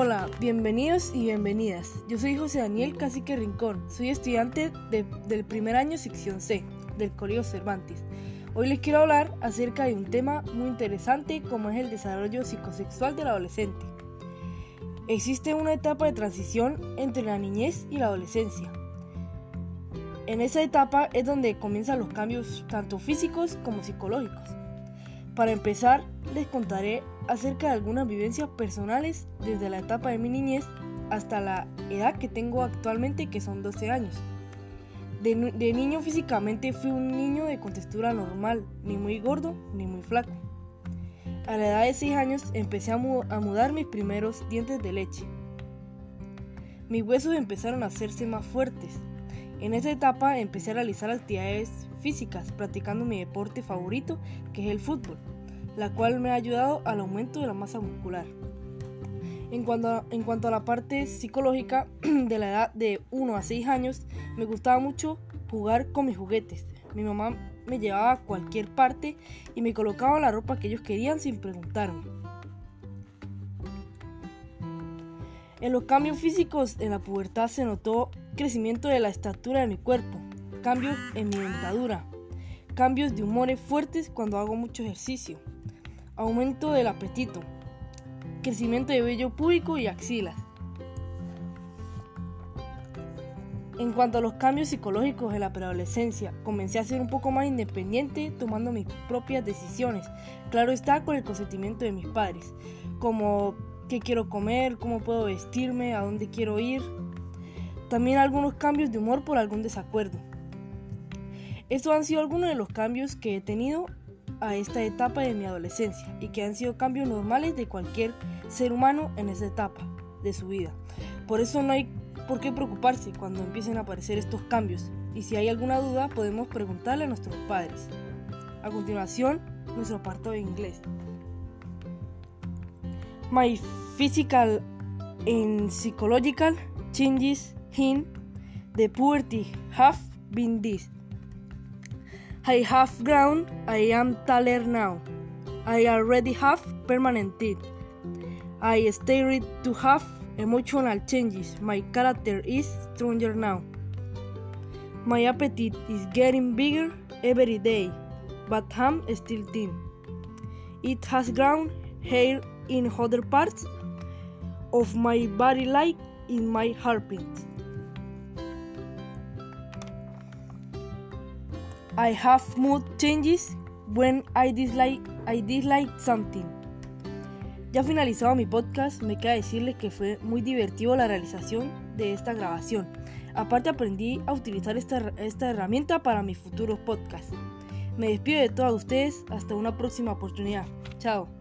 Hola, bienvenidos y bienvenidas. Yo soy José Daniel Cacique Rincón. Soy estudiante del primer año sección C del Colegio Cervantes. Hoy les quiero hablar acerca de un tema muy interesante como es el desarrollo psicosexual del adolescente. Existe una etapa de transición entre la niñez y la adolescencia. En esa etapa es donde comienzan los cambios tanto físicos como psicológicos. Para empezar, les contaré acerca de algunas vivencias personales desde la etapa de mi niñez hasta la edad que tengo actualmente, que son 12 años. De, niño físicamente fui un niño de contextura normal, ni muy gordo ni muy flaco. A la edad de 6 años empecé a, a mudar mis primeros dientes de leche. Mis huesos empezaron a hacerse más fuertes, en esta etapa empecé a realizar actividades físicas, practicando mi deporte favorito, que es el fútbol, la cual me ha ayudado al aumento de la masa muscular. En cuanto, a, en cuanto a la parte psicológica, de la edad de 1 a 6 años, me gustaba mucho jugar con mis juguetes. Mi mamá me llevaba a cualquier parte y me colocaba la ropa que ellos querían sin preguntarme. En los cambios físicos en la pubertad se notó crecimiento de la estatura de mi cuerpo, cambios en mi dentadura, cambios de humores fuertes cuando hago mucho ejercicio, aumento del apetito, crecimiento de vello púbico y axilas. En cuanto a los cambios psicológicos de la preadolescencia, comencé a ser un poco más independiente tomando mis propias decisiones. Claro está con el consentimiento de mis padres, como qué quiero comer, cómo puedo vestirme, a dónde quiero ir. También algunos cambios de humor por algún desacuerdo. Estos han sido algunos de los cambios que he tenido a esta etapa de mi adolescencia y que han sido cambios normales de cualquier ser humano en esa etapa de su vida. Por eso no hay por qué preocuparse cuando empiecen a aparecer estos cambios y si hay alguna duda podemos preguntarle a nuestros padres. A continuación, nuestro apartado de inglés. My physical and psychological changes in the puberty have been this. I have grown, I am taller now. I already have permanent teeth. I started to have emotional changes. My character is stronger now. My appetite is getting bigger every day, but I'm still thin. It has grown hair in other parts of my body like in my heartbeat. I have mood changes when I dislike, I dislike something. Ya finalizado mi podcast, me queda decirles que fue muy divertido la realización de esta grabación. Aparte aprendí a utilizar esta, esta herramienta para mis futuros podcasts. Me despido de todos ustedes hasta una próxima oportunidad. Chao.